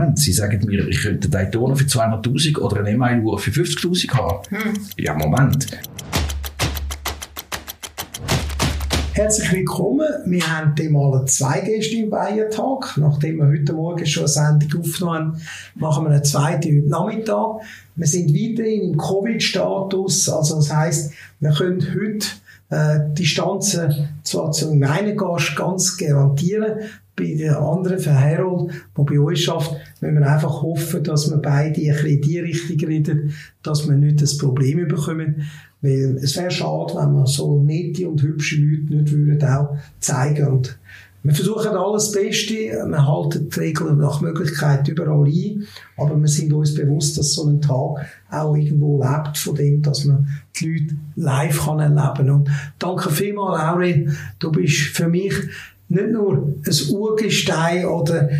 Moment, Sie sagen mir, ich könnte eine Daytona für 200'000 oder eine MI-Uhr für 50'000 haben. Hm. Ja, Moment. Herzlich willkommen. Wir haben mal zwei Gäste im Bayern-Tag. Nachdem wir heute Morgen schon eine Sendung aufgenommen haben, machen wir eine zweite heute Nachmittag. Wir sind weiterhin im Covid-Status. Also das heisst, wir können heute äh, Distanzen zwar zum einen Gast ganz garantieren, bei den anderen, für Harold, der bei uns schafft, müssen wir einfach hoffen, dass wir beide ein in die Richtung reden, dass wir nicht das Problem bekommen. Weil es wäre schade, wenn wir so nette und hübsche Leute nicht würden auch zeigen und wir versuchen alles Beste, wir halten die Regeln nach Möglichkeit überall ein, aber wir sind uns bewusst, dass so ein Tag auch irgendwo lebt von dem, dass man die Leute live kann erleben kann. Und danke vielmals, Aurel, du bist für mich nicht nur ein Urgestein oder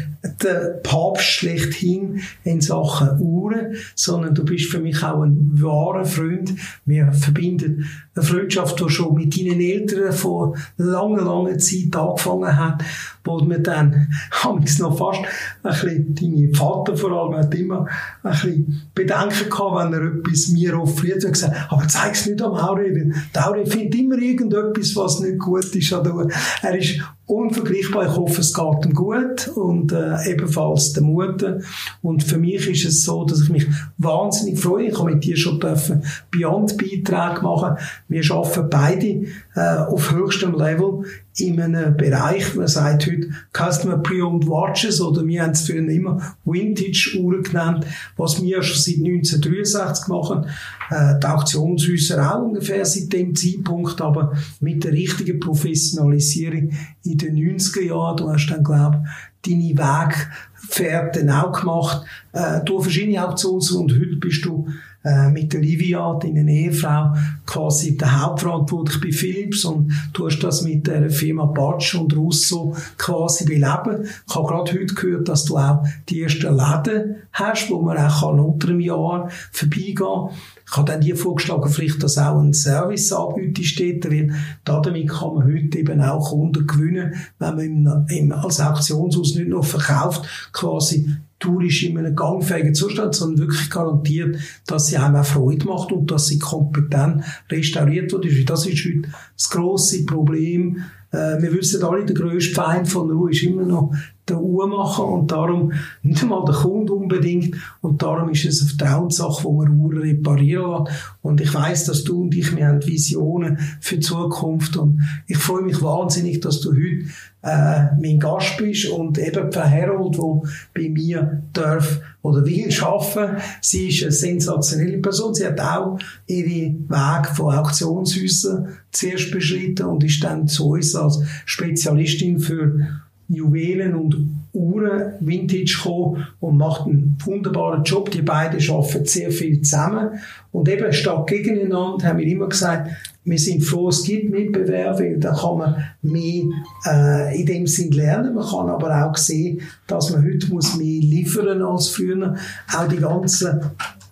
der Papst schlechthin in Sachen Uhren, sondern du bist für mich auch ein wahrer Freund. Wir verbinden eine Freundschaft, die schon mit deinen Eltern vor langer, langer Zeit angefangen hat, wo wir dann, haben wir noch fast ein bisschen, dein Vater vor allem hat immer ein bisschen Bedenken gehabt, wenn er etwas mir offeriert hat, gesagt, aber zeig's nicht am Aurel. Der Aurel findet immer irgendetwas, was nicht gut ist Er ist unvergleichbar. Ich hoffe, es geht ihm gut und äh, ebenfalls der Mutter. Und für mich ist es so, dass ich mich wahnsinnig freue. Ich habe mit dir schon dürfen Beyond-Beiträge machen. Wir arbeiten beide äh, auf höchstem Level in einem Bereich, man sagt heute Customer Pre-Owned Watches oder wir haben es früher immer Vintage-Uhren genannt, was wir schon seit 1963 machen. Äh, die Auktionshäuser auch ungefähr seit dem Zeitpunkt, aber mit der richtigen Professionalisierung in den 90er Jahren, du hast dann, glaube deine Wegfährten auch gemacht, äh, durch verschiedene Auktions und heute bist du äh, mit der Livia, deiner Ehefrau, quasi der Hauptverantwortlich bei Philips und du hast das mit der Firma Batsch und Russo quasi beleben. Ich habe gerade heute gehört, dass du auch die ersten Läden hast, wo man auch unter einem Jahr vorbeigehen kann. Ich habe dann dir vorgeschlagen, vielleicht, dass auch ein Service anbietet steht, weil damit kann man heute eben auch Kunden gewinnen, wenn man im, im, als Auktionshaus nicht nur verkauft, quasi tourisch in einem gangfähigen Zustand, sondern wirklich garantiert, dass sie einem auch Freude macht und dass sie kompetent restauriert wird. Das ist heute das grosse Problem. Äh, wir wissen alle, der grösste Feind von der Ruhe ist immer noch der Uhrmacher und darum nicht einmal der Kunde unbedingt und darum ist es eine Vertrauenssache, wo man Uhren reparieren lässt. Und ich weiß, dass du und ich, wir haben Visionen für die Zukunft und ich freue mich wahnsinnig, dass du heute äh, mein Gast bist und eben Frau Herold, die bei mir darf oder will arbeiten. Sie ist eine sensationelle Person. Sie hat auch ihren Weg von Auktionshäusern zuerst beschritten und ist dann zu uns als Spezialistin für Juwelen und Uhren Vintage gekommen und macht einen wunderbaren Job. Die beiden arbeiten sehr viel zusammen. Und eben statt gegeneinander haben wir immer gesagt, wir sind froh, es gibt Mitbewerber, weil da kann man mehr äh, in dem Sinn lernen. Man kann aber auch sehen, dass man heute muss mehr liefern als früher. Auch die ganzen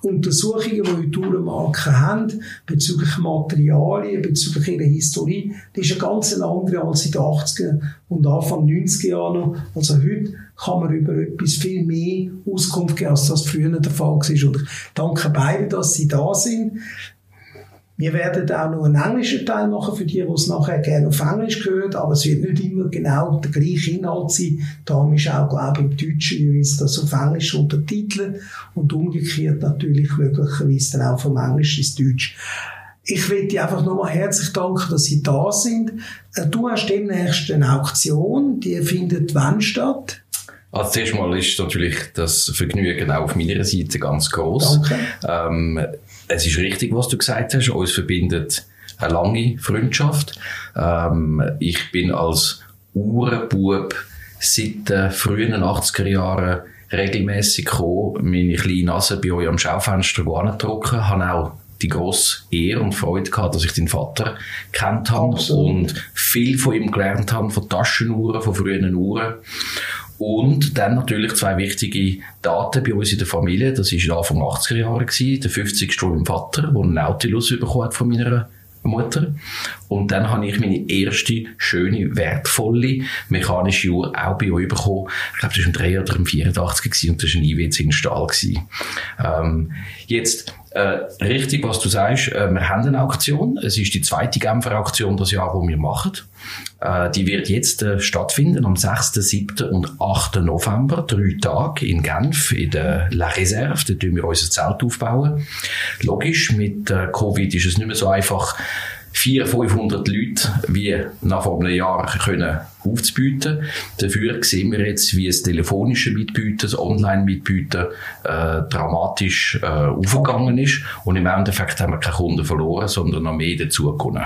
Untersuchungen, die Uhrenmarken haben, bezüglich Materialien, bezüglich ihrer Historie, die ist eine ganz andere als in den 80er und Anfang 90er Jahren. Also heute kann man über etwas viel mehr Auskunft geben, als das früher der Fall war. Und ich danke beiden, dass sie da sind. Wir werden auch noch einen englischen Teil machen für die, die es nachher gerne auf Englisch gehört, aber es wird nicht immer genau der gleiche Inhalt sein. Da ist auch, glaube ich, im Deutschen jeweils das auf Englisch untertiteln und umgekehrt natürlich möglicherweise dann auch vom Englisch ins Deutsch. Ich will dir einfach nochmal herzlich danken, dass Sie da sind. Äh, du hast demnächst eine Auktion, die findet wann statt? Also zuerst mal ist natürlich das Vergnügen auch auf meiner Seite ganz groß. Danke. Ähm, es ist richtig, was du gesagt hast. Uns verbindet eine lange Freundschaft. Ähm, ich bin als Uhrenbub seit den frühen 80er Jahren regelmäßig gekommen, meine kleine Nase bei euch am Schaufenster anzudrücken, habe auch die grosse Ehre und Freude gehabt, dass ich den Vater kennt habe Absolut. und viel von ihm gelernt habe, von Taschenuhren, von frühen Uhren. Und dann natürlich zwei wichtige Daten bei uns in der Familie. Das war Anfang 80er Jahre, der 50. von meinem Vater, der einen Nautilus bekommen von meiner Mutter. Und dann habe ich meine erste schöne, wertvolle mechanische Uhr auch bei euch bekommen. Ich glaube, das war ein 3 oder ein 84 gewesen, und das war ein IWC in Stahl. Ähm, jetzt, äh, richtig, was du sagst, äh, wir haben eine Auktion. Es ist die zweite Genfer Auktion das Jahr, die wir machen. Äh, die wird jetzt äh, stattfinden am 6., 7. und 8. November, drei Tage in Genf, in der La Réserve. Da tun wir unser Zelt aufbauen. Logisch, mit äh, Covid ist es nicht mehr so einfach, 400, 500 Leute wie nach einem Jahr können aufzubieten. Dafür sehen wir jetzt, wie das telefonische Mitbieten, das Online-Mitbieten äh, dramatisch äh, aufgegangen ist. Und im Endeffekt haben wir keine Kunden verloren, sondern noch mehr dazugekommen.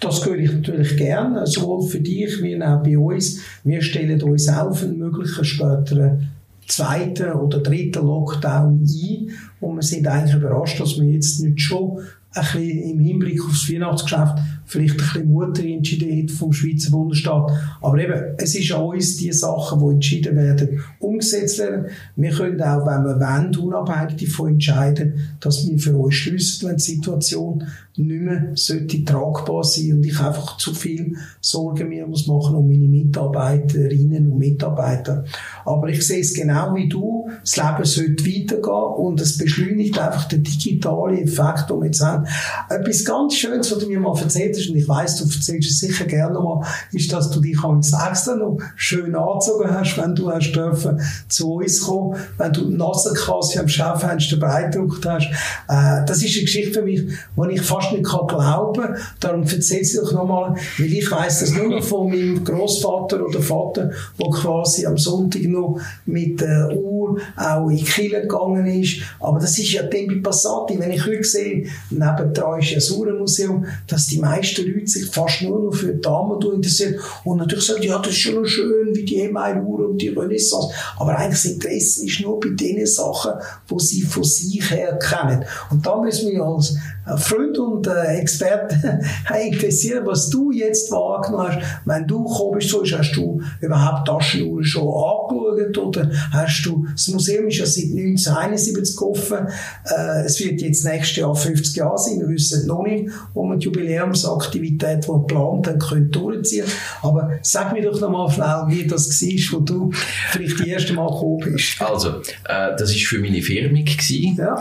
Das höre ich natürlich gerne, sowohl für dich wie auch bei uns. Wir stellen uns auf einen möglichen späteren zweiten oder dritten Lockdown ein und wir sind eigentlich überrascht, dass wir jetzt nicht schon ein bisschen im Hinblick aufs Weihnachtsgeschäft vielleicht ein bisschen Mutter entschieden hat vom Schweizer Bundesstaat. Aber eben, es ist an uns, die Sachen, die entschieden werden, umgesetzt werden. Wir können auch, wenn wir wollen, unabhängig davon entscheiden, dass wir für uns schliessen, wenn die Situation nicht mehr sollte tragbar sein und ich einfach zu viel Sorgen mir muss machen um meine Mitarbeiterinnen und Mitarbeiter. Aber ich sehe es genau wie du, das Leben sollte weitergehen und es beschleunigt einfach den digitalen Effekt, den wir jetzt haben. Etwas ganz Schönes, was du mir mal erzählt und ich weiss, du erzählst es sicher gerne mal, ist, dass du dich am extra noch schön angezogen hast, wenn du hast dürfen zu uns kommen, wenn du die quasi am Schaufenster beeindruckt hast. Äh, das ist eine Geschichte für mich, die ich fast nicht kann glauben. Darum erzähl sie doch nochmal, weil ich weiss das nur von meinem Großvater oder Vater, der quasi am Sonntag noch mit der Uhr auch in die gegangen ist. Aber das ist ja Tempi Passati. Wenn ich heute sehe, nebendran ist ja das Uhrenmuseum, dass die meisten Leute sich fast nur noch für Damen interessieren und natürlich sagen, ja, das ist schon schön, wie die Email-Uhr und die Renaissance. Aber eigentlich das Interesse ist nur bei den Sachen, die sie von sich her kennen. Und da müssen wir als Freund und äh, Experte interessieren, was du jetzt wahrgenommen hast. Wenn du gekommen bist, hast du überhaupt Taschenuhren schon angeschaut oder hast du, das Museum ist ja seit 1971 offen, äh, es wird jetzt nächstes Jahr 50 Jahre sein, wir wissen noch nicht, wo wir die Jubiläumsaktivität, die wir geplant haben, können durchziehen Aber sag mir doch nochmal schnell, wie das war, wo du vielleicht das erste Mal gekommen bist. Also, äh, das war für meine Firma, gewesen, ja.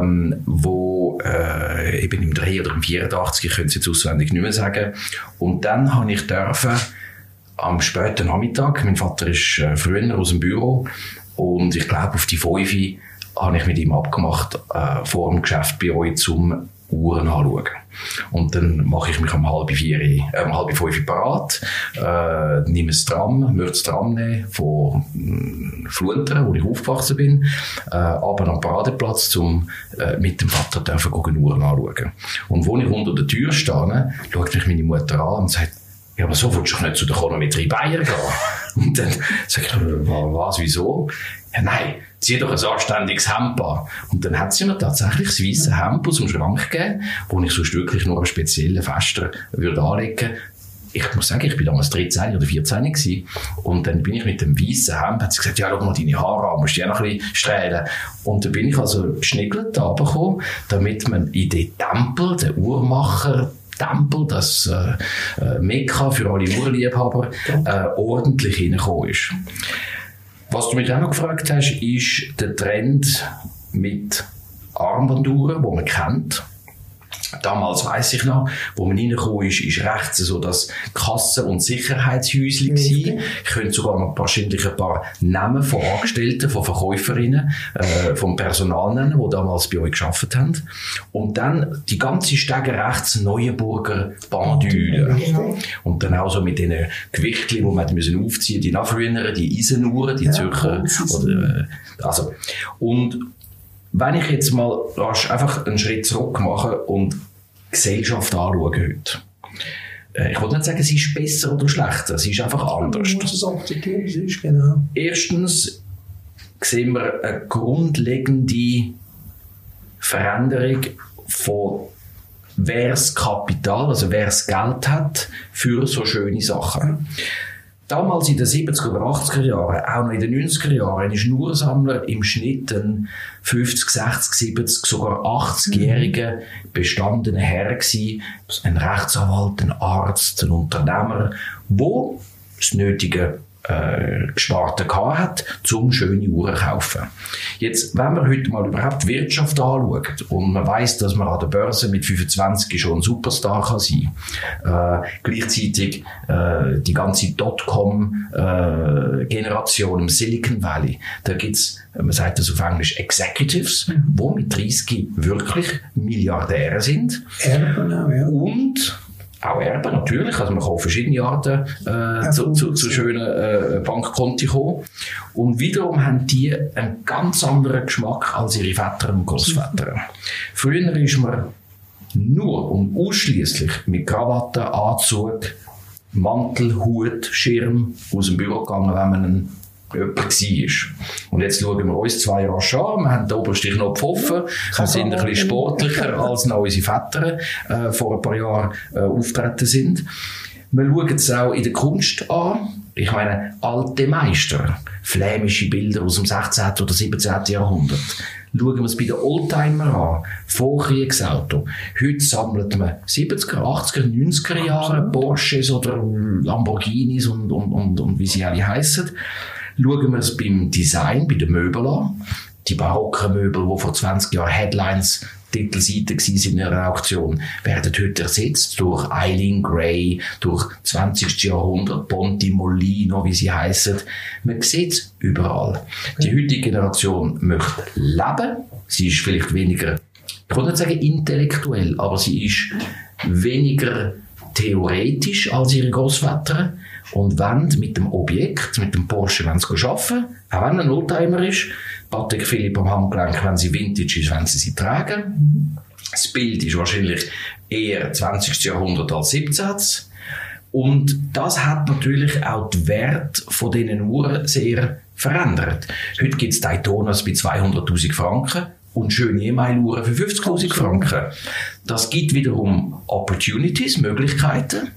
ähm, wo äh, eben im 3 oder im 84, ich könnte es jetzt auswendig nicht mehr sagen. Und dann habe ich dürfen, am späten Nachmittag, mein Vater ist äh, früher aus dem Büro und ich glaube auf die 5 habe ich mit ihm abgemacht, äh, vor dem Geschäft bei euch zum Uhren anschauen. Und dann mache ich mich um halb vier, äh, um halb fünf parat, äh, nehme das Tram, möchte das Tram nehmen von äh, Fluntern, wo ich aufgewachsen bin, äh, aber am Paradeplatz, um äh, mit dem Vater dürfen gehen, Uhren anschauen. Und wo ich unter der Tür stehe, schaut mich meine Mutter an und sagt, ja, aber so willst du nicht zu der Chronometrie Bayer gehen. Und dann sag ich, was, wieso? Ja, nein, zieh doch ein anständiges Hemd an. Und dann hat sie mir tatsächlich das weiße Hemd aus dem Schrank gegeben, wo ich sonst wirklich nur an speziellen Festen würde anlegen ich muss sagen, ich bin damals 13 oder 14 gewesen. Und dann bin ich mit dem weißen Hemd, hat sie gesagt, ja, schau mal deine Haare an, musst du ja noch ein bisschen strählen. Und dann bin ich also geschnickelt da bekommen, damit man in den Tempel, den Uhrmacher, Tempel, das äh, äh, Mekka für alle Uhrliebhaber, äh, ordentlich hineingekommen ist. Was du mich auch noch gefragt hast, ist der Trend mit Armbanduhren, die man kennt. Damals weiß ich noch, wo man reingekommen ist, ist rechts so das Kassen- und Sicherheitshäuschen gewesen. Ich könnte sogar noch wahrscheinlich ein paar Namen von Angestellten, von Verkäuferinnen, äh, vom Personal nennen, die damals bei euch gearbeitet haben. Und dann die ganze Stege rechts Neuenburger Bandüle. Genau. Und dann auch so mit den Gewichten, die man müssen aufziehen, die Nachfrüher, die Eisenuhren, die ja, Zürcher, oder, äh, also. Und wenn ich jetzt mal einfach einen Schritt zurück mache und Gesellschaft anschaue heute, äh, ich wollte nicht sagen, sie ist besser oder schlechter, sie ist einfach anders. es akzeptieren, sie ist genau. Erstens sehen wir eine grundlegende Veränderung von wer das Kapital, also wer das Geld hat für so schöne Sachen. Damals in den 70er oder 80er Jahren, auch noch in den 90er Jahren, ein Uhrsammler im Schnitt ein 50, 60, 70, sogar 80-jähriger bestandener Herr gewesen. Ein Rechtsanwalt, ein Arzt, ein Unternehmer, wo das nötige äh, gesparte hat, um schöne Uhren zu kaufen. Jetzt, wenn man heute mal überhaupt Wirtschaft anschaut und man weiß, dass man an der Börse mit 25 schon ein Superstar kann sein, äh, gleichzeitig äh, die ganze Dotcom-Generation äh, im Silicon Valley, da gibt's man sagt das auf Englisch Executives, mhm. wo mit 30 wirklich Milliardäre sind. Erben ja. Und auch Erben, natürlich. Also man kann auf verschiedene Arten äh, zu, zu, zu, schönen äh, Bankkonti kommen. Und wiederum haben die einen ganz anderen Geschmack als ihre Väter und Großväter. Früher ist man nur und ausschließlich mit Krawatte, Anzug, Mantel, Hut, Schirm aus dem Büro gegangen, wenn man einen jemand war. Und jetzt schauen wir uns zwei rasch an. Wir haben den obersten Knopf offen. Wir sind ein bisschen sportlicher, als noch unsere Väter äh, vor ein paar Jahren äh, auftreten sind. Wir schauen es auch in der Kunst an. Ich meine, alte Meister, flämische Bilder aus dem 16. oder 17. Jahrhundert. Schauen wir es bei den Oldtimer an, Vorkriegsauto. Heute sammelt man 70er, 80er, 90er Jahre Porsches oder Lamborghinis und, und, und, und wie sie alle heißen. Schauen wir es beim Design, bei den Möbeln an. Die barocken Möbel, die vor 20 Jahren Headlines Titelseite in einer Auktion, werden heute ersetzt durch Eileen Gray, durch 20. Jahrhundert, Ponti Molino, wie sie heißen. Man sieht es überall. Die heutige Generation möchte leben. Sie ist vielleicht weniger, ich kann nicht sagen intellektuell, aber sie ist weniger theoretisch als ihre Großväter und wollen mit dem Objekt, mit dem Porsche, wenn sie arbeiten, auch wenn er ein Oldtimer ist, Patrick Philipp am Handgelenk, wenn sie Vintage ist, wenn sie sie tragen. Das Bild ist wahrscheinlich eher 20. Jahrhundert als 17. Und das hat natürlich auch den Wert von diesen Uhren sehr verändert. Heute gibt es Daytonas bei 200.000 Franken und schöne E-Mail-Uhren für 50.000 Franken. Das gibt wiederum Opportunities, Möglichkeiten.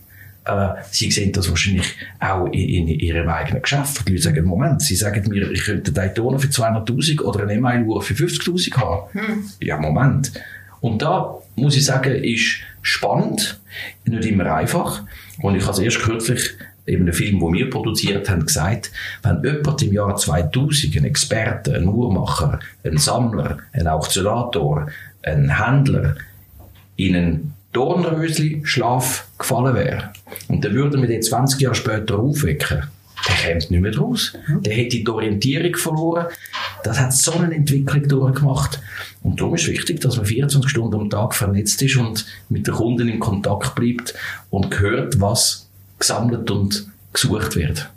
Sie sehen das wahrscheinlich auch in, in ihrem eigenen Geschäft. Die Leute sagen, Moment, sie sagen mir, ich könnte eine Daytona für 200'000 oder eine E-Mail-Uhr für 50'000 haben. Hm. Ja, Moment. Und da muss ich sagen, ist spannend, nicht immer einfach. Und ich habe erst kürzlich eben einen Film, den wir produziert haben, gesagt, wenn jemand im Jahr 2000, ein Experte, ein Uhrmacher, ein Sammler, ein Auktionator, ein Händler, in einen Dornrösli Schlaf gefallen wäre und dann würden wir den 20 Jahre später aufwecken, der käme nicht mehr raus. Der hätte die Orientierung verloren. Das hat so eine Entwicklung durchgemacht. Und darum ist wichtig, dass man 24 Stunden am Tag vernetzt ist und mit den Kunden in Kontakt bleibt und hört, was gesammelt und gesucht wird.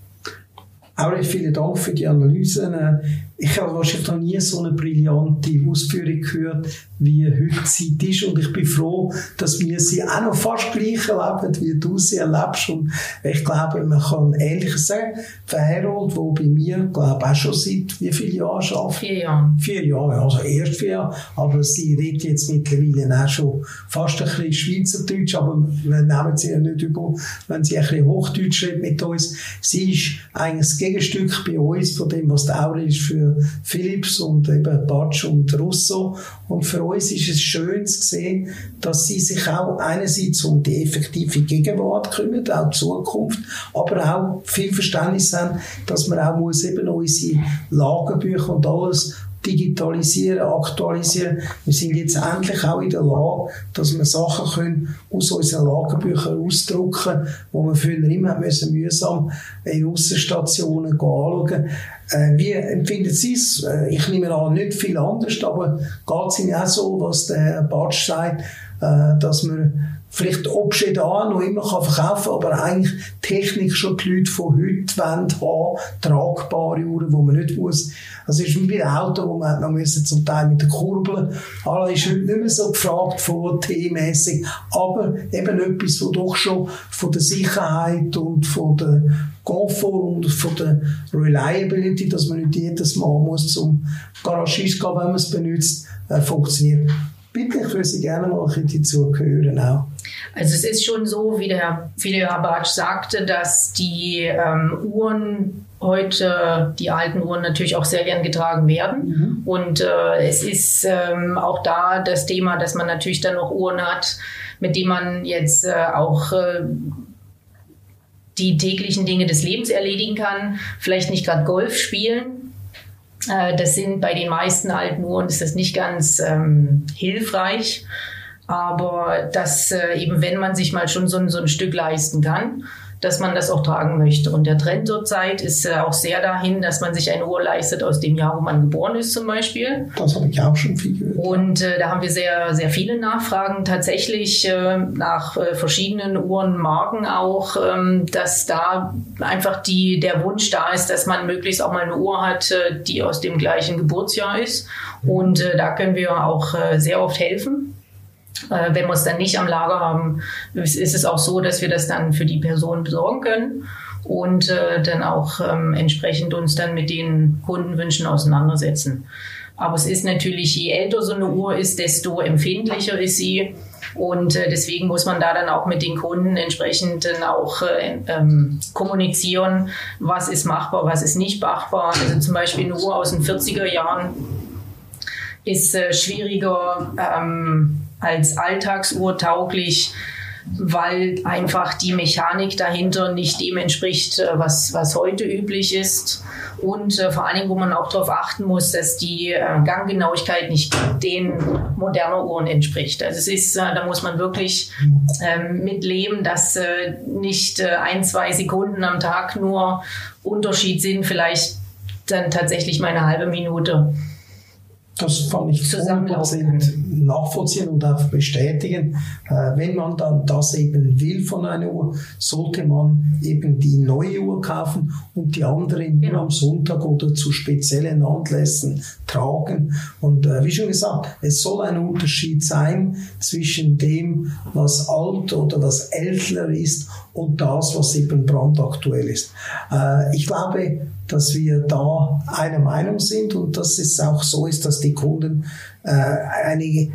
Auch vielen Dank für die Analyse. Ich habe wahrscheinlich noch nie so eine brillante Ausführung gehört, wie heute Zeit ist. Und ich bin froh, dass wir sie auch noch fast gleich erleben, wie du sie erlebst. Und ich glaube, man kann Ähnliches sagen. Für Harold, der bei mir, glaube auch schon seit wie vielen Jahren arbeitet? Vier Jahre. Vier Jahre, also erst vier Jahre. Aber sie redet jetzt mittlerweile auch schon fast ein bisschen Schweizerdeutsch, aber wir nehmen sie ja nicht über, wenn sie ein bisschen Hochdeutsch redet mit uns. Sie ist eigentlich das Gegenstück bei uns von dem, was der Aure ist für Philips und eben Batsch und Russo. Und für uns ist es schön zu sehen, dass sie sich auch einerseits um die effektive Gegenwart kümmern, auch die Zukunft, aber auch viel Verständnis haben, dass man auch muss eben unsere Lagerbücher und alles digitalisieren, aktualisieren. Wir sind jetzt endlich auch in der Lage, dass wir Sachen können aus unseren Lagerbüchern ausdrucken, wo wir früher immer müssen mühsam in Aussenstationen anschauen. Äh, wie empfinden Sie es? Äh, ich nehme an, nicht viel anders, aber geht es Ihnen auch so, was der Batsch sagt, äh, dass man vielleicht Objekte an noch immer kann verkaufen aber eigentlich Technik schon die Leute von heute wollen haben, tragbare Uhren, wo man nicht muss. Also es ist wie bei einem Auto, wo man noch müssen zum Teil mit den Kurbeln. Alles ist heute nicht mehr so gefragt von T-mäßig, aber eben etwas, wo doch schon von der Sicherheit und von der Komfort und von der Reliability, dass man nicht jedes Mal muss zum Garagist gehen, wenn man es benutzt, äh, funktioniert. Bitte, ich würde Sie gerne mal ein bisschen dazu hören auch. Also es ist schon so, wie der, wie der Herr Bartsch sagte, dass die ähm, Uhren heute, die alten Uhren natürlich auch sehr gern getragen werden. Mhm. Und äh, es ist ähm, auch da das Thema, dass man natürlich dann noch Uhren hat, mit denen man jetzt äh, auch äh, die täglichen Dinge des Lebens erledigen kann. Vielleicht nicht gerade Golf spielen. Äh, das sind bei den meisten alten Uhren ist das nicht ganz ähm, hilfreich. Aber dass äh, eben, wenn man sich mal schon so, so ein Stück leisten kann, dass man das auch tragen möchte. Und der Trend zurzeit ist äh, auch sehr dahin, dass man sich eine Uhr leistet aus dem Jahr, wo man geboren ist zum Beispiel. Das habe ich auch schon viel gehört. Und äh, da haben wir sehr, sehr viele Nachfragen tatsächlich äh, nach äh, verschiedenen Uhrenmarken auch, ähm, dass da einfach die, der Wunsch da ist, dass man möglichst auch mal eine Uhr hat, äh, die aus dem gleichen Geburtsjahr ist. Und äh, da können wir auch sehr oft helfen. Äh, wenn wir es dann nicht am Lager haben, ist es auch so, dass wir das dann für die Person besorgen können und äh, dann auch ähm, entsprechend uns dann mit den Kundenwünschen auseinandersetzen. Aber es ist natürlich, je älter so eine Uhr ist, desto empfindlicher ist sie. Und äh, deswegen muss man da dann auch mit den Kunden entsprechend dann auch äh, ähm, kommunizieren, was ist machbar, was ist nicht machbar. Also zum Beispiel eine Uhr aus den 40er Jahren ist äh, schwieriger ähm, als Alltagsuhr tauglich, weil einfach die Mechanik dahinter nicht dem entspricht, äh, was, was heute üblich ist. Und äh, vor allen Dingen, wo man auch darauf achten muss, dass die äh, Ganggenauigkeit nicht den modernen Uhren entspricht. Also es ist, äh, da muss man wirklich ähm, mitleben, dass äh, nicht äh, ein, zwei Sekunden am Tag nur Unterschied sind, vielleicht dann tatsächlich mal eine halbe Minute. Das fand ich 100% nachvollziehen und auch bestätigen. Äh, wenn man dann das eben will von einer Uhr, sollte man eben die neue Uhr kaufen und die andere nur genau. am Sonntag oder zu speziellen Anlässen tragen. Und äh, wie schon gesagt, es soll ein Unterschied sein zwischen dem, was alt oder was älter ist und das, was eben brandaktuell ist. Äh, ich glaube, dass wir da einer Meinung sind und dass es auch so ist, dass die Kunden äh, eine,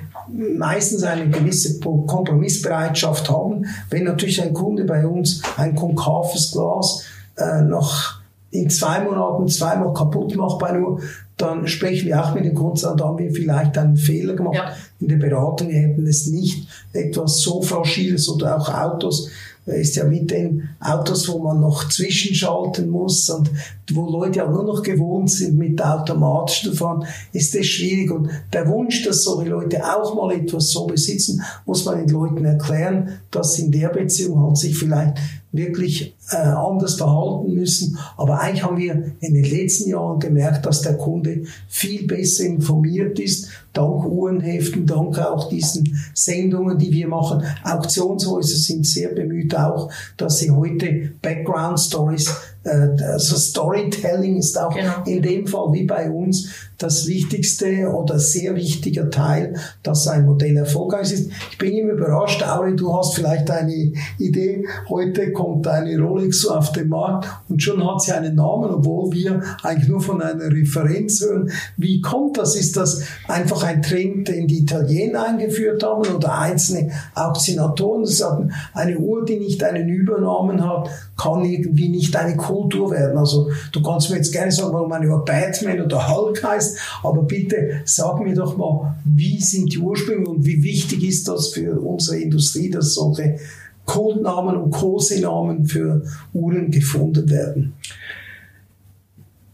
meistens eine gewisse Kompromissbereitschaft haben. Wenn natürlich ein Kunde bei uns ein konkaves Glas äh, noch in zwei Monaten zweimal kaputt macht bei nur, dann sprechen wir auch mit dem Kunden, da haben wir vielleicht einen Fehler gemacht ja. in der Beratung. Wir hätten es nicht etwas so Fragiles oder auch Autos ist ja mit den Autos, wo man noch zwischenschalten muss und wo Leute ja nur noch gewohnt sind, mit automatisch zu fahren, ist das schwierig. Und der Wunsch, dass solche Leute auch mal etwas so besitzen, muss man den Leuten erklären, dass in der Beziehung halt sich vielleicht wirklich äh, anders verhalten müssen. Aber eigentlich haben wir in den letzten Jahren gemerkt, dass der Kunde viel besser informiert ist, dank Uhrenheften, dank auch diesen Sendungen, die wir machen. Auktionshäuser sind sehr bemüht auch, dass sie heute Background Stories also Storytelling ist auch genau. in dem Fall wie bei uns das wichtigste oder sehr wichtiger Teil, dass ein Modell erfolgreich ist. Ich bin immer überrascht, Auri, du hast vielleicht eine Idee. Heute kommt eine Rolex auf den Markt und schon hat sie einen Namen, obwohl wir eigentlich nur von einer Referenz hören. Wie kommt das? Ist das einfach ein Trend, den die Italiener eingeführt haben oder einzelne Auktionatoren sagen, eine Uhr, die nicht einen Übernamen hat, kann irgendwie nicht eine Kultur werden. Also du kannst mir jetzt gerne sagen, warum eine Uhr Batman oder Hulk heißt, aber bitte sag mir doch mal, wie sind die Ursprünge und wie wichtig ist das für unsere Industrie, dass solche Codenamen und Kosenamen für Uhren gefunden werden?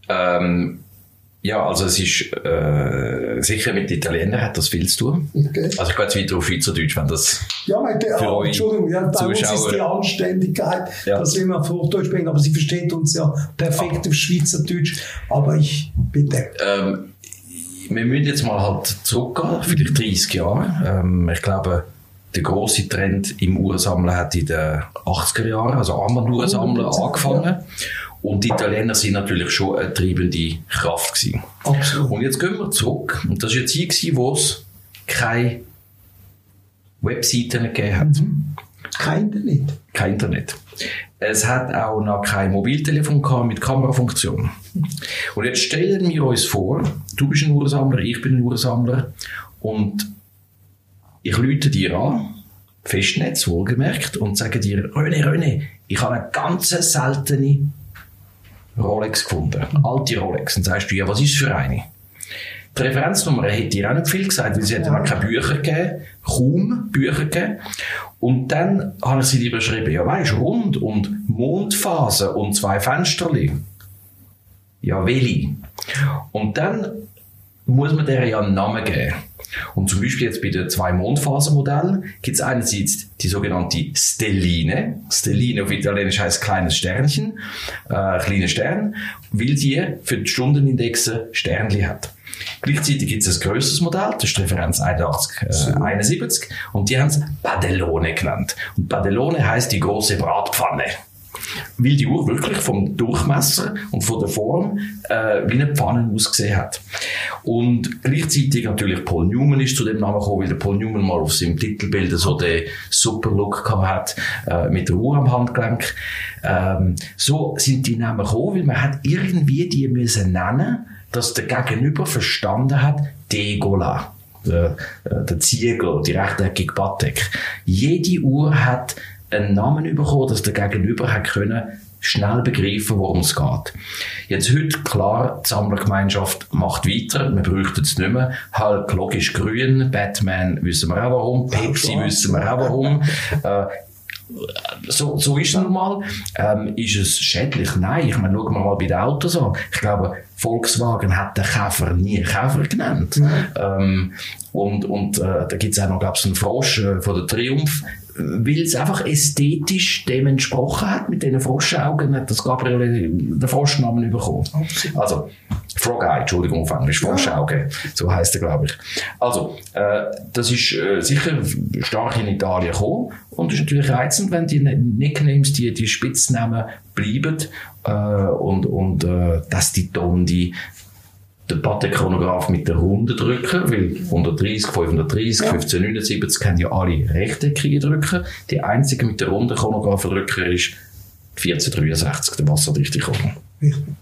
Ähm, ja, also es ist äh, sicher mit Italienern hat das viel zu tun. Okay. Also ich gehe jetzt weiter auf Schweizerdeutsch, wenn das ja, meine, für ah, Entschuldigung, ja, bei uns ist die Anständigkeit, ja. dass wir immer auf Hochdeutsch sprechen, aber sie versteht uns ja perfekt ah. auf Schweizerdeutsch. Aber ich bitte. Ähm, wir müssen jetzt mal halt zurückgehen, vielleicht 30 Jahre. Ähm, ich glaube, der große Trend im Ursammeln hat in den 80er Jahren, also Armbanduhrsammeln, angefangen. Ja. Und die Italiener sind natürlich schon eine treibende Kraft gewesen. Absolut. Und jetzt gehen wir zurück. Und das war jetzt hier, wo es keine Webseiten gegeben hat. Mhm. Kein Internet. Kein Internet. Es hat auch noch kein Mobiltelefon gehabt mit Kamerafunktion. Und jetzt stellen wir uns vor, du bist ein Ursammler, ich bin ein Ursammler und ich lüte dir an, Festnetz, wohlgemerkt, und sagen dir, René, René, ich habe eine ganz seltene Rolex gefunden. Alte Rolex. Und sagst du, ja, was ist für eine? Die Referenznummer hätte dir auch nicht viel gesagt, weil sie ja. hat keine Bücher gegeben, kaum Bücher gegeben. Und dann habe ich sie dir beschrieben, ja weisst, rund und Mondphase und zwei Fensterli. Ja, welche? Und dann muss man der ja einen Namen geben. Und zum Beispiel jetzt bei den zwei Mondphasenmodellen gibt es einerseits die sogenannte Stelline. Stelline auf Italienisch heißt kleines Sternchen, äh, kleiner Stern, weil die für die Stundenindexe Sternli hat. Gleichzeitig gibt es ein grösseres Modell, das ist Referenz 81, äh, 71, und die haben es Padellone genannt. Und Padellone heißt die große Bratpfanne weil die Uhr wirklich vom Durchmesser und von der Form äh, wie eine Pfanne ausgesehen hat. Und gleichzeitig natürlich Paul Newman ist zu dem Namen gekommen, weil der Paul Newman mal auf seinem Titelbild so den super Look hat, äh, mit der Uhr am Handgelenk. Ähm, so sind die Namen gekommen, weil man hat irgendwie die müssen nennen, dass der Gegenüber verstanden hat, Degola. Der, äh, der Ziegel, die rechteckige Patek. Jede Uhr hat einen Namen bekommen, dass der Gegenüber hat können schnell begreifen, worum es geht. Jetzt heute, klar, die Sammlergemeinschaft macht weiter, wir bräuchten es nicht mehr. Halt, logisch grün, Batman wissen wir auch warum, Pepsi wissen wir auch warum. Äh, so, so ist es nun mal. Ähm, ist es schädlich? Nein. Ich meine, schauen wir mal bei den Autos an. Ich glaube, Volkswagen hat den Käfer nie Käfer genannt. Mhm. Ähm, und und äh, da gibt es auch noch, glaube ich, einen Frosch äh, von der Triumph weil es einfach ästhetisch dem entsprochen hat, mit diesen Froschaugen, hat das Gabriel den Froschnamen bekommen. Also, Frog Eye, Entschuldigung, auf Englisch, Froschauge, so heißt er, glaube ich. Also, äh, das ist äh, sicher stark in Italien gekommen und ist natürlich reizend, wenn die Nicknames, die, die Spitznamen bleiben äh, und, und äh, dass die Tondi den Patek-Chronograph mit der Runde drücken, weil 130, 530, ja. 1579 kennen ja alle rechteckige Drücker. Die einzige mit der runden Chronograph-Drücker ist 1463, der wasserdichte Chrono. Richtig.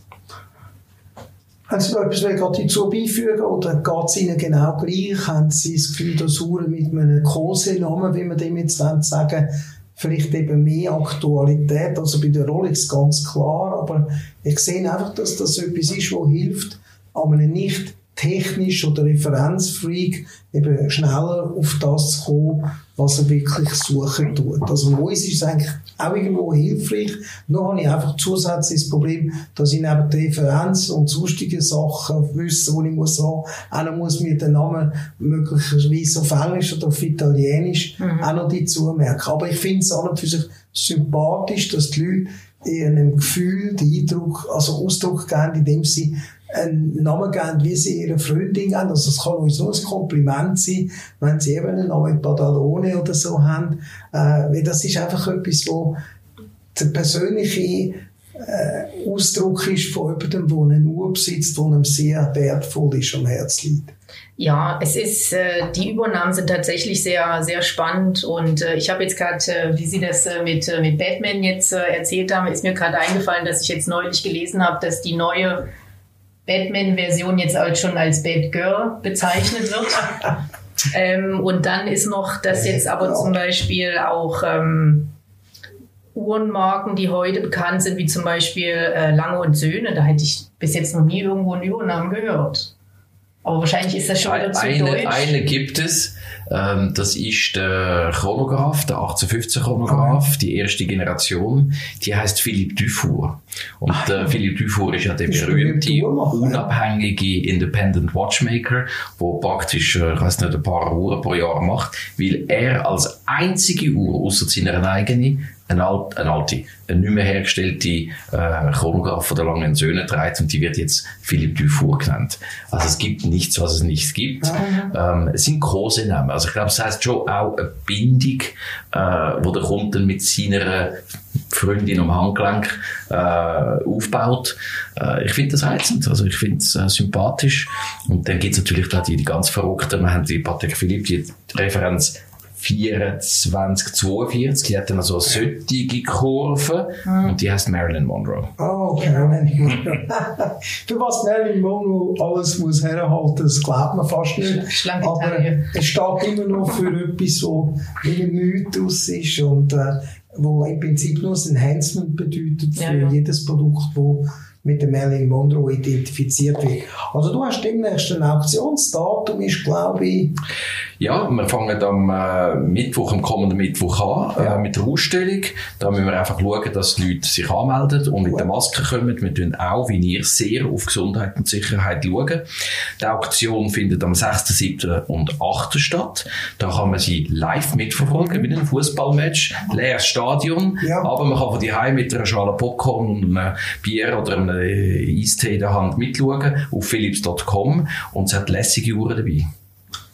Haben Sie da etwas dazu beifügen oder geht es Ihnen genau gleich? Haben Sie das Gefühl, dass Uhren mit einem Kosenamen, wie man dem jetzt sagen vielleicht eben mehr Aktualität, also bei der Rolex ganz klar, aber ich sehe einfach, dass das etwas ist, was hilft, aber nicht technisch oder Referenzfreak eben schneller auf das zu kommen, was er wirklich suchen tut. Also uns ist es eigentlich auch irgendwo hilfreich. Nur habe ich einfach zusätzlich das Problem, dass ich neben der Referenz und sonstige Sachen wissen, die ich muss haben, auch noch muss mir den Namen möglicherweise auf Englisch oder auf Italienisch mhm. auch noch dazu merken. Aber ich finde es an und für sich sympathisch, dass die Leute ihrem Gefühl, den Eindruck, also Ausdruck geben, indem sie einen Namen geben, wie sie ihre Freundin haben. Also es kann euch so ein Kompliment sein, wenn sie eben einen Namen Badalone oder so haben. Äh, weil das ist einfach etwas, wo der persönliche äh, Ausdruck ist von jemandem, der eine Uhr besitzt, der einem sehr wertvoll ist am Herz liegt. Ja, es ist, äh, die Übernahmen sind tatsächlich sehr, sehr spannend und äh, ich habe jetzt gerade, äh, wie Sie das äh, mit, äh, mit Batman jetzt äh, erzählt haben, ist mir gerade eingefallen, dass ich jetzt neulich gelesen habe, dass die neue Batman-Version jetzt als schon als Batgirl bezeichnet wird. ähm, und dann ist noch, dass jetzt aber zum Beispiel auch ähm, Uhrenmarken, die heute bekannt sind, wie zum Beispiel äh, Lange und Söhne, da hätte ich bis jetzt noch nie irgendwo einen Übernamen gehört. Aber wahrscheinlich ist das schon wieder zu eine, deutsch. Eine gibt es, ähm, das ist der Chronograph, der 1815 Chronograph, oh. die erste Generation, die heißt Philippe Dufour. Und ah, äh, Philippe Dufour ist ja der berühmte, unabhängige Independent Watchmaker, wo praktisch, äh, ich weiß nicht, ein paar Uhren pro Jahr macht, weil er als einzige Uhr, außer seiner eigenen, eine, alt, eine alte, eine nicht mehr hergestellte äh, Chronograph von der langen Söhne trägt und die wird jetzt Philippe Dufour genannt. Also es gibt nichts, was es nicht gibt. Ähm, es sind große Namen. Also ich glaube, es heißt schon auch eine Bindung, äh, wo der Kunde mit seiner Freundin am Handgelenk äh, aufbaut. Äh, ich finde das reizend, also ich finde es äh, sympathisch. Und dann gibt es natürlich da die, die ganz Verrückten. Wir haben die Patek Philippe, die Referenz 24, 42. Die hat dann so eine solche Kurve mhm. und die heißt Marilyn Monroe. Oh, okay. Marilyn Monroe. Für was Marilyn Monroe alles muss herhalten, das glaubt man fast nicht. Schlanke Aber es steht immer noch für etwas, wo wie ein Mythos ist und äh, wo im Prinzip nur ein Enhancement bedeutet für ja, ja. jedes Produkt, das mit der Marilyn Monroe identifiziert wird. Also du hast demnächst ein Auktionsdatum, ist glaube ich... Ja, wir fangen am äh, Mittwoch, am kommenden Mittwoch an, äh, ja. äh, mit der Ausstellung. Da müssen wir einfach schauen, dass die Leute sich anmelden und mit der Maske kommen. Wir tun auch, wie ihr, sehr auf Gesundheit und Sicherheit schauen. Die Auktion findet am 6., 7. und 8. statt. Da kann man sie live mitverfolgen, wie ein Fußballmatch. Leeres Stadion, ja. aber man kann von die mit einer Schale Popcorn und einem Bier oder einem äh, Eistee in der Hand mitschauen auf philips.com und es hat lässige Uhren dabei.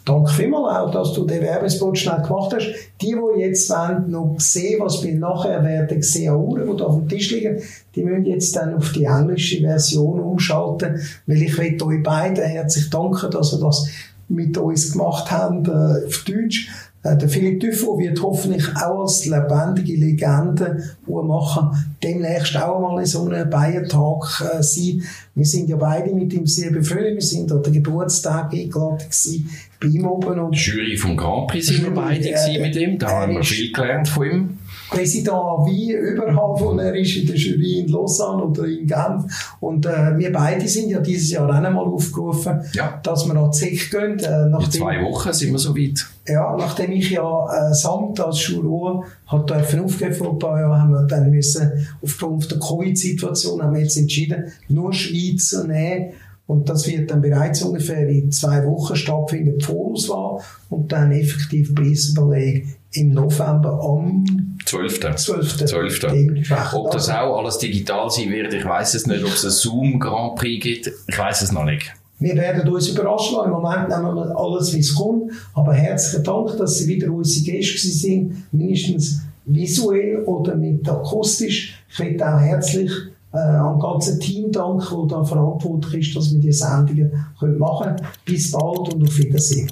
Danke vielmals auch, dass du den Werbespot schnell gemacht hast. Die, die jetzt wollen, noch sehen, was wir nachher werden sehen Uhren, die da auf dem Tisch liegen, die müssen jetzt dann auf die englische Version umschalten, weil ich will euch beiden herzlich danken, dass ihr das mit uns gemacht habt, äh, auf Deutsch. Äh, der Philipp Duffo wird hoffentlich auch als lebendige Legende machen, demnächst auch mal in so einem Bayern-Tag äh, sein. Wir sind ja beide mit ihm sehr befreundet. Wir sind an der Geburtstag eingeladen gewesen, bei ihm oben. Und Jury vom Grand Prix sind wir beide äh, mit ihm. Da haben wir viel gelernt von ihm. Präsident wie überall, wo er ist, in der Jury in Lausanne oder in Genf. Und äh, wir beide sind ja dieses Jahr auch einmal aufgerufen, ja. dass wir an die gehen. Äh, nachdem, in zwei Wochen sind wir so weit. Ja, nachdem ich ja äh, Samt als Juror hat dürfen aufgeben vor ein paar Jahren, haben wir dann müssen, aufgrund der Covid-Situation, haben wir jetzt entschieden, nur Schweizer nehmen. Und das wird dann bereits ungefähr in zwei Wochen stattfinden, die Vorauswahl und dann effektiv Preisüberleg im November am 12. 12. 12. Ob das auch alles digital sein wird, ich weiß es nicht. Ob es ein Zoom Grand Prix gibt, ich weiß es noch nicht. Wir werden uns überraschen Im Moment nehmen wir alles, wie es kommt. Aber herzlichen Dank, dass Sie wieder unsere Gäste sind, mindestens visuell oder mit akustisch. Ich möchte auch herzlich äh, am ganzen Team danken, das da verantwortlich ist, dass wir diese Sendungen machen können. Bis bald und auf Wiedersehen.